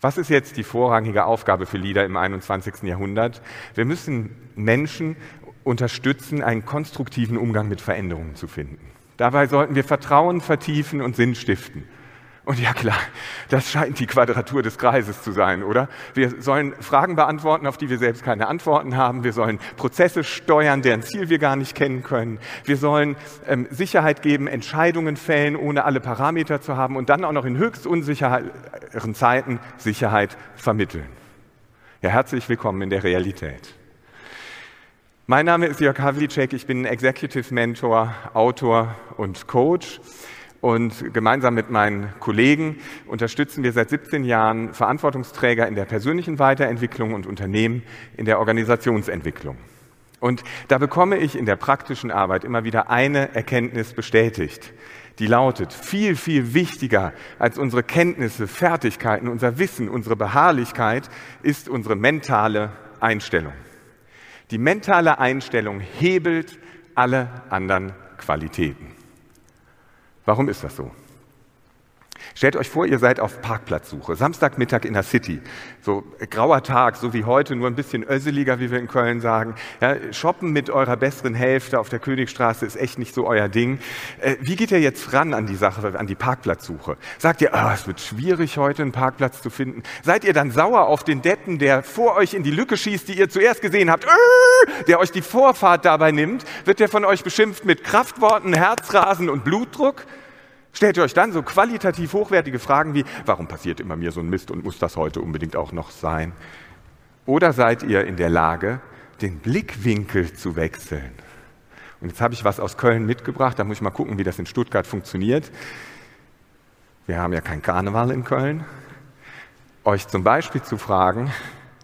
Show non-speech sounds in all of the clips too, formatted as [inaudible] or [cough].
Was ist jetzt die vorrangige Aufgabe für Leader im 21. Jahrhundert? Wir müssen Menschen unterstützen, einen konstruktiven Umgang mit Veränderungen zu finden. Dabei sollten wir Vertrauen vertiefen und Sinn stiften. Und ja klar, das scheint die Quadratur des Kreises zu sein, oder? Wir sollen Fragen beantworten, auf die wir selbst keine Antworten haben. Wir sollen Prozesse steuern, deren Ziel wir gar nicht kennen können. Wir sollen ähm, Sicherheit geben, Entscheidungen fällen, ohne alle Parameter zu haben und dann auch noch in höchst unsicheren Zeiten Sicherheit vermitteln. Ja, herzlich willkommen in der Realität. Mein Name ist Jörg Havlicek, ich bin Executive Mentor, Autor und Coach. Und gemeinsam mit meinen Kollegen unterstützen wir seit 17 Jahren Verantwortungsträger in der persönlichen Weiterentwicklung und Unternehmen in der Organisationsentwicklung. Und da bekomme ich in der praktischen Arbeit immer wieder eine Erkenntnis bestätigt, die lautet, viel, viel wichtiger als unsere Kenntnisse, Fertigkeiten, unser Wissen, unsere Beharrlichkeit ist unsere mentale Einstellung. Die mentale Einstellung hebelt alle anderen Qualitäten. Warum ist das so? Stellt euch vor, ihr seid auf Parkplatzsuche, Samstagmittag in der City, so grauer Tag, so wie heute, nur ein bisschen össeliger, wie wir in Köln sagen. Ja, shoppen mit eurer besseren Hälfte auf der Königstraße ist echt nicht so euer Ding. Äh, wie geht ihr jetzt ran an die Sache, an die Parkplatzsuche? Sagt ihr, oh, es wird schwierig, heute einen Parkplatz zu finden? Seid ihr dann sauer auf den Deppen, der vor euch in die Lücke schießt, die ihr zuerst gesehen habt, äh, der euch die Vorfahrt dabei nimmt? Wird der von euch beschimpft mit Kraftworten, Herzrasen und Blutdruck? Stellt ihr euch dann so qualitativ hochwertige Fragen wie, warum passiert immer mir so ein Mist und muss das heute unbedingt auch noch sein? Oder seid ihr in der Lage, den Blickwinkel zu wechseln? Und jetzt habe ich was aus Köln mitgebracht, da muss ich mal gucken, wie das in Stuttgart funktioniert. Wir haben ja kein Karneval in Köln. Euch zum Beispiel zu fragen,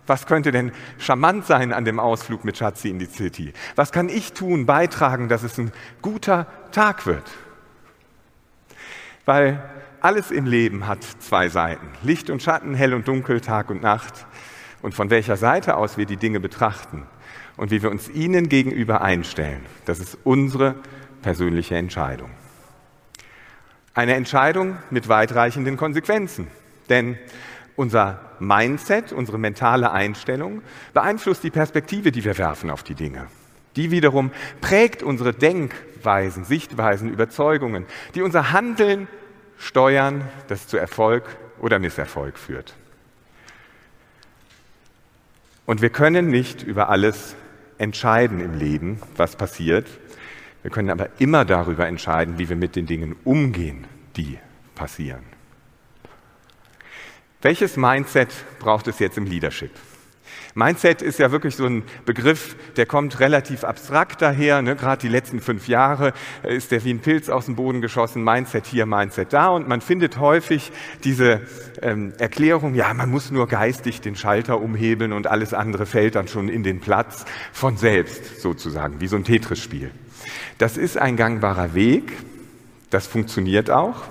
was könnte denn charmant sein an dem Ausflug mit Schatzi in die City? Was kann ich tun, beitragen, dass es ein guter Tag wird? Weil alles im Leben hat zwei Seiten. Licht und Schatten, hell und dunkel, Tag und Nacht. Und von welcher Seite aus wir die Dinge betrachten und wie wir uns ihnen gegenüber einstellen, das ist unsere persönliche Entscheidung. Eine Entscheidung mit weitreichenden Konsequenzen. Denn unser Mindset, unsere mentale Einstellung beeinflusst die Perspektive, die wir werfen auf die Dinge. Die wiederum prägt unsere Denkweisen, Sichtweisen, Überzeugungen, die unser Handeln steuern, das zu Erfolg oder Misserfolg führt. Und wir können nicht über alles entscheiden im Leben, was passiert. Wir können aber immer darüber entscheiden, wie wir mit den Dingen umgehen, die passieren. Welches Mindset braucht es jetzt im Leadership? Mindset ist ja wirklich so ein Begriff, der kommt relativ abstrakt daher. Ne? Gerade die letzten fünf Jahre äh, ist der wie ein Pilz aus dem Boden geschossen. Mindset hier, Mindset da. Und man findet häufig diese ähm, Erklärung, ja, man muss nur geistig den Schalter umhebeln und alles andere fällt dann schon in den Platz von selbst sozusagen, wie so ein Tetris-Spiel. Das ist ein gangbarer Weg. Das funktioniert auch.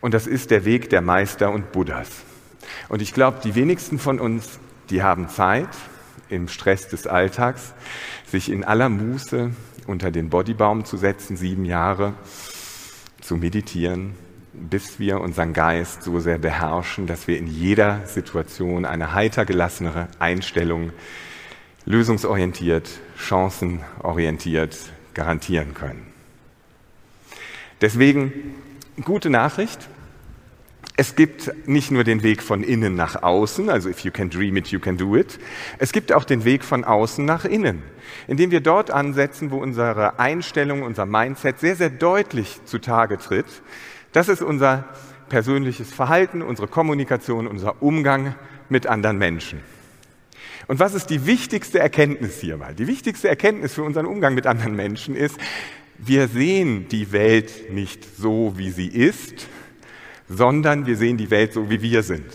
Und das ist der Weg der Meister und Buddhas. Und ich glaube, die wenigsten von uns die haben Zeit im Stress des Alltags, sich in aller Muße unter den Bodybaum zu setzen, sieben Jahre zu meditieren, bis wir unseren Geist so sehr beherrschen, dass wir in jeder Situation eine heiter gelassenere Einstellung, lösungsorientiert, chancenorientiert garantieren können. Deswegen gute Nachricht, es gibt nicht nur den Weg von innen nach außen, also if you can dream it, you can do it. Es gibt auch den Weg von außen nach innen, indem wir dort ansetzen, wo unsere Einstellung, unser Mindset sehr, sehr deutlich zutage tritt. Das ist unser persönliches Verhalten, unsere Kommunikation, unser Umgang mit anderen Menschen. Und was ist die wichtigste Erkenntnis hierbei? Die wichtigste Erkenntnis für unseren Umgang mit anderen Menschen ist, wir sehen die Welt nicht so, wie sie ist, sondern wir sehen die Welt so, wie wir sind.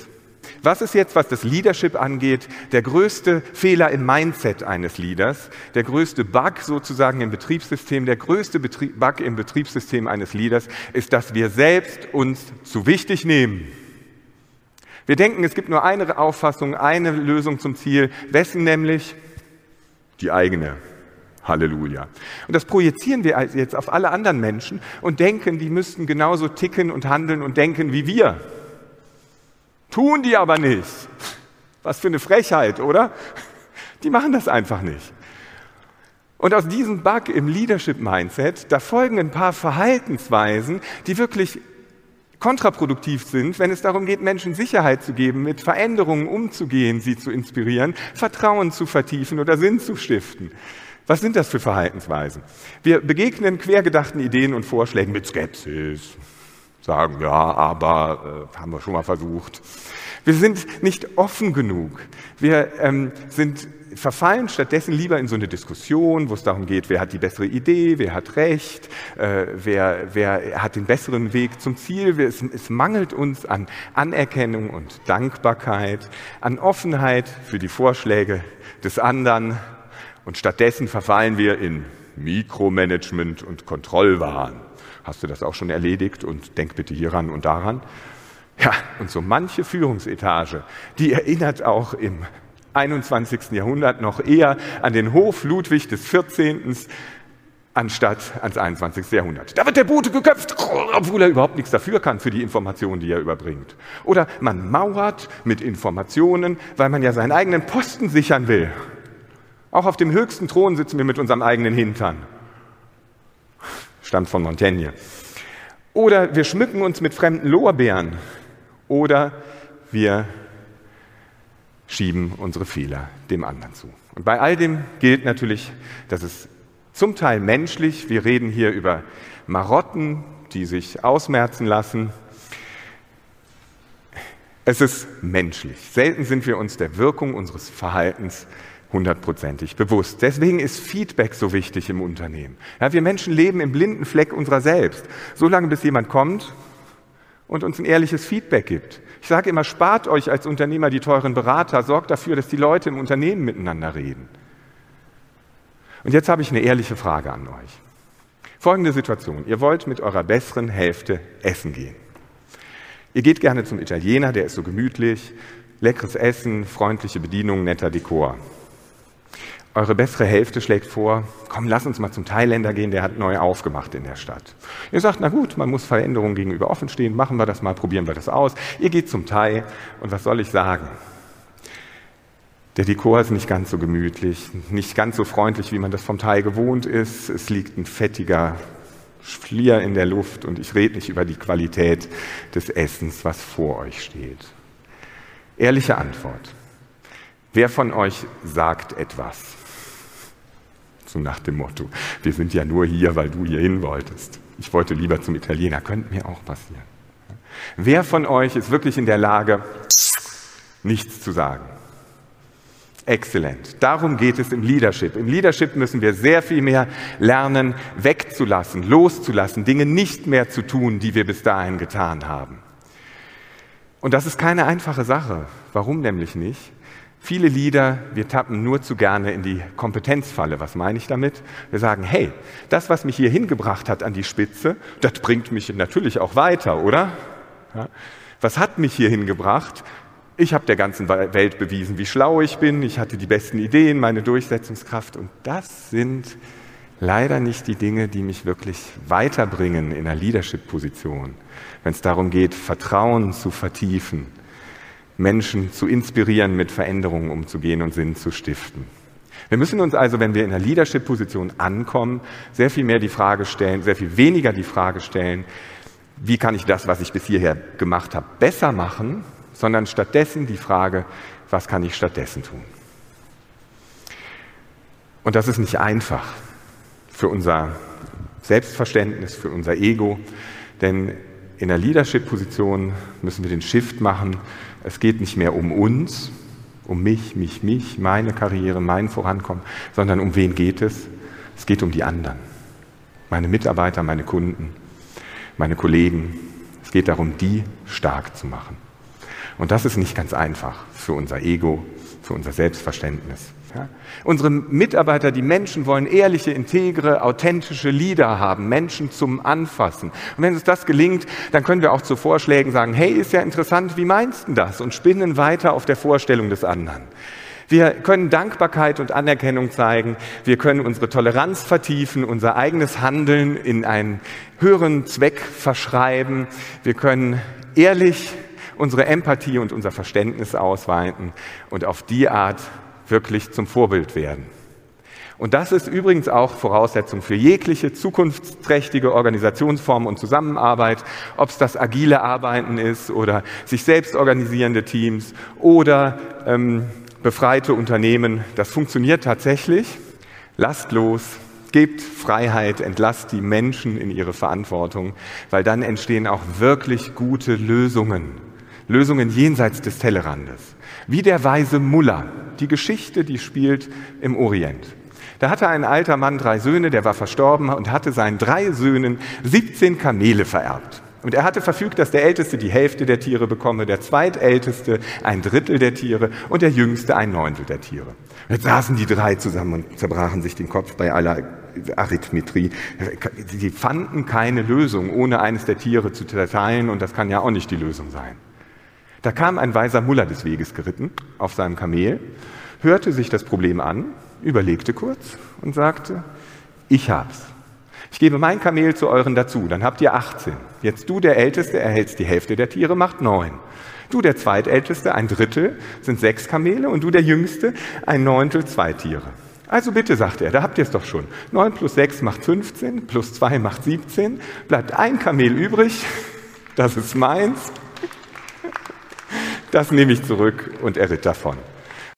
Was ist jetzt, was das Leadership angeht, der größte Fehler im Mindset eines Leaders, der größte Bug sozusagen im Betriebssystem, der größte Betrieb, Bug im Betriebssystem eines Leaders ist, dass wir selbst uns zu wichtig nehmen. Wir denken, es gibt nur eine Auffassung, eine Lösung zum Ziel. Wessen nämlich? Die eigene. Halleluja. Und das projizieren wir jetzt auf alle anderen Menschen und denken, die müssten genauso ticken und handeln und denken wie wir. Tun die aber nicht. Was für eine Frechheit, oder? Die machen das einfach nicht. Und aus diesem Bug im Leadership-Mindset, da folgen ein paar Verhaltensweisen, die wirklich kontraproduktiv sind, wenn es darum geht, Menschen Sicherheit zu geben, mit Veränderungen umzugehen, sie zu inspirieren, Vertrauen zu vertiefen oder Sinn zu stiften. Was sind das für Verhaltensweisen? Wir begegnen quergedachten Ideen und Vorschlägen mit Skepsis, sagen, ja, aber äh, haben wir schon mal versucht. Wir sind nicht offen genug. Wir ähm, sind verfallen stattdessen lieber in so eine Diskussion, wo es darum geht, wer hat die bessere Idee, wer hat recht, äh, wer, wer hat den besseren Weg zum Ziel. Es, es mangelt uns an Anerkennung und Dankbarkeit, an Offenheit für die Vorschläge des anderen und stattdessen verfallen wir in Mikromanagement und Kontrollwahn. Hast du das auch schon erledigt und denk bitte hieran und daran? Ja, und so manche Führungsetage, die erinnert auch im 21. Jahrhundert noch eher an den Hof Ludwig des 14. anstatt ans 21. Jahrhundert. Da wird der Bote geköpft, obwohl er überhaupt nichts dafür kann für die Informationen, die er überbringt. Oder man mauert mit Informationen, weil man ja seinen eigenen Posten sichern will. Auch auf dem höchsten Thron sitzen wir mit unserem eigenen Hintern. Stammt von Montaigne. Oder wir schmücken uns mit fremden Lorbeeren. Oder wir schieben unsere Fehler dem anderen zu. Und bei all dem gilt natürlich, dass es zum Teil menschlich, wir reden hier über Marotten, die sich ausmerzen lassen. Es ist menschlich. Selten sind wir uns der Wirkung unseres Verhaltens hundertprozentig bewusst. Deswegen ist Feedback so wichtig im Unternehmen. Ja, wir Menschen leben im blinden Fleck unserer selbst. Solange bis jemand kommt und uns ein ehrliches Feedback gibt. Ich sage immer, spart euch als Unternehmer die teuren Berater, sorgt dafür, dass die Leute im Unternehmen miteinander reden. Und jetzt habe ich eine ehrliche Frage an euch. Folgende Situation. Ihr wollt mit eurer besseren Hälfte essen gehen. Ihr geht gerne zum Italiener, der ist so gemütlich, leckeres Essen, freundliche Bedienung, netter Dekor. Eure bessere Hälfte schlägt vor, komm, lass uns mal zum Thailänder gehen, der hat neu aufgemacht in der Stadt. Ihr sagt, na gut, man muss Veränderungen gegenüber offen stehen, machen wir das mal, probieren wir das aus. Ihr geht zum Thai und was soll ich sagen? Der Dekor ist nicht ganz so gemütlich, nicht ganz so freundlich, wie man das vom Thai gewohnt ist. Es liegt ein fettiger Flier in der Luft und ich rede nicht über die Qualität des Essens, was vor euch steht. Ehrliche Antwort. Wer von euch sagt etwas? So nach dem Motto, wir sind ja nur hier, weil du hier hin wolltest. Ich wollte lieber zum Italiener, könnte mir auch passieren. Wer von euch ist wirklich in der Lage, nichts zu sagen? Exzellent. Darum geht es im Leadership. Im Leadership müssen wir sehr viel mehr lernen, wegzulassen, loszulassen, Dinge nicht mehr zu tun, die wir bis dahin getan haben. Und das ist keine einfache Sache. Warum nämlich nicht? Viele Lieder, wir tappen nur zu gerne in die Kompetenzfalle. Was meine ich damit? Wir sagen, hey, das, was mich hier hingebracht hat an die Spitze, das bringt mich natürlich auch weiter, oder? Ja. Was hat mich hier hingebracht? Ich habe der ganzen Welt bewiesen, wie schlau ich bin. Ich hatte die besten Ideen, meine Durchsetzungskraft. Und das sind leider nicht die Dinge, die mich wirklich weiterbringen in einer Leadership-Position, wenn es darum geht, Vertrauen zu vertiefen Menschen zu inspirieren, mit Veränderungen umzugehen und Sinn zu stiften. Wir müssen uns also, wenn wir in einer Leadership-Position ankommen, sehr viel mehr die Frage stellen, sehr viel weniger die Frage stellen, wie kann ich das, was ich bis hierher gemacht habe, besser machen, sondern stattdessen die Frage, was kann ich stattdessen tun? Und das ist nicht einfach für unser Selbstverständnis, für unser Ego, denn in der Leadership-Position müssen wir den Shift machen es geht nicht mehr um uns, um mich, mich, mich, meine Karriere, mein Vorankommen, sondern um wen geht es? Es geht um die anderen. Meine Mitarbeiter, meine Kunden, meine Kollegen. Es geht darum, die stark zu machen. Und das ist nicht ganz einfach für unser Ego, für unser Selbstverständnis. Ja? Unsere Mitarbeiter, die Menschen wollen ehrliche, integre, authentische Lieder haben, Menschen zum Anfassen. Und wenn uns das gelingt, dann können wir auch zu Vorschlägen sagen, hey, ist ja interessant, wie meinst du das? Und spinnen weiter auf der Vorstellung des anderen. Wir können Dankbarkeit und Anerkennung zeigen. Wir können unsere Toleranz vertiefen, unser eigenes Handeln in einen höheren Zweck verschreiben. Wir können ehrlich unsere Empathie und unser Verständnis ausweiten und auf die Art wirklich zum Vorbild werden. Und das ist übrigens auch Voraussetzung für jegliche zukunftsträchtige Organisationsform und Zusammenarbeit, ob es das agile Arbeiten ist oder sich selbst organisierende Teams oder ähm, befreite Unternehmen. Das funktioniert tatsächlich. Lasst los, gebt Freiheit, entlasst die Menschen in ihre Verantwortung, weil dann entstehen auch wirklich gute Lösungen. Lösungen jenseits des Tellerandes. Wie der weise Mullah, die Geschichte, die spielt im Orient. Da hatte ein alter Mann drei Söhne, der war verstorben und hatte seinen drei Söhnen 17 Kamele vererbt. Und er hatte verfügt, dass der Älteste die Hälfte der Tiere bekomme, der Zweitälteste ein Drittel der Tiere und der Jüngste ein Neuntel der Tiere. Jetzt saßen die drei zusammen und zerbrachen sich den Kopf bei aller Arithmetrie. Sie fanden keine Lösung, ohne eines der Tiere zu teilen und das kann ja auch nicht die Lösung sein. Da kam ein weiser Muller des Weges geritten auf seinem Kamel, hörte sich das Problem an, überlegte kurz und sagte, ich hab's. Ich gebe mein Kamel zu euren dazu, dann habt ihr 18. Jetzt du, der Älteste, erhältst die Hälfte der Tiere, macht neun. Du, der Zweitälteste, ein Drittel, sind sechs Kamele und du, der Jüngste, ein Neuntel, zwei Tiere. Also bitte, sagt er, da habt ihr es doch schon. Neun plus sechs macht 15, plus zwei macht 17, bleibt ein Kamel übrig, [laughs] das ist meins, das nehme ich zurück und er ritt davon.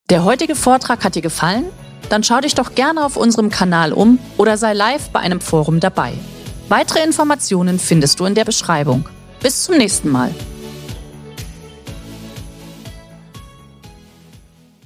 Der heutige Vortrag hat dir gefallen? Dann schau dich doch gerne auf unserem Kanal um oder sei live bei einem Forum dabei. Weitere Informationen findest du in der Beschreibung. Bis zum nächsten Mal.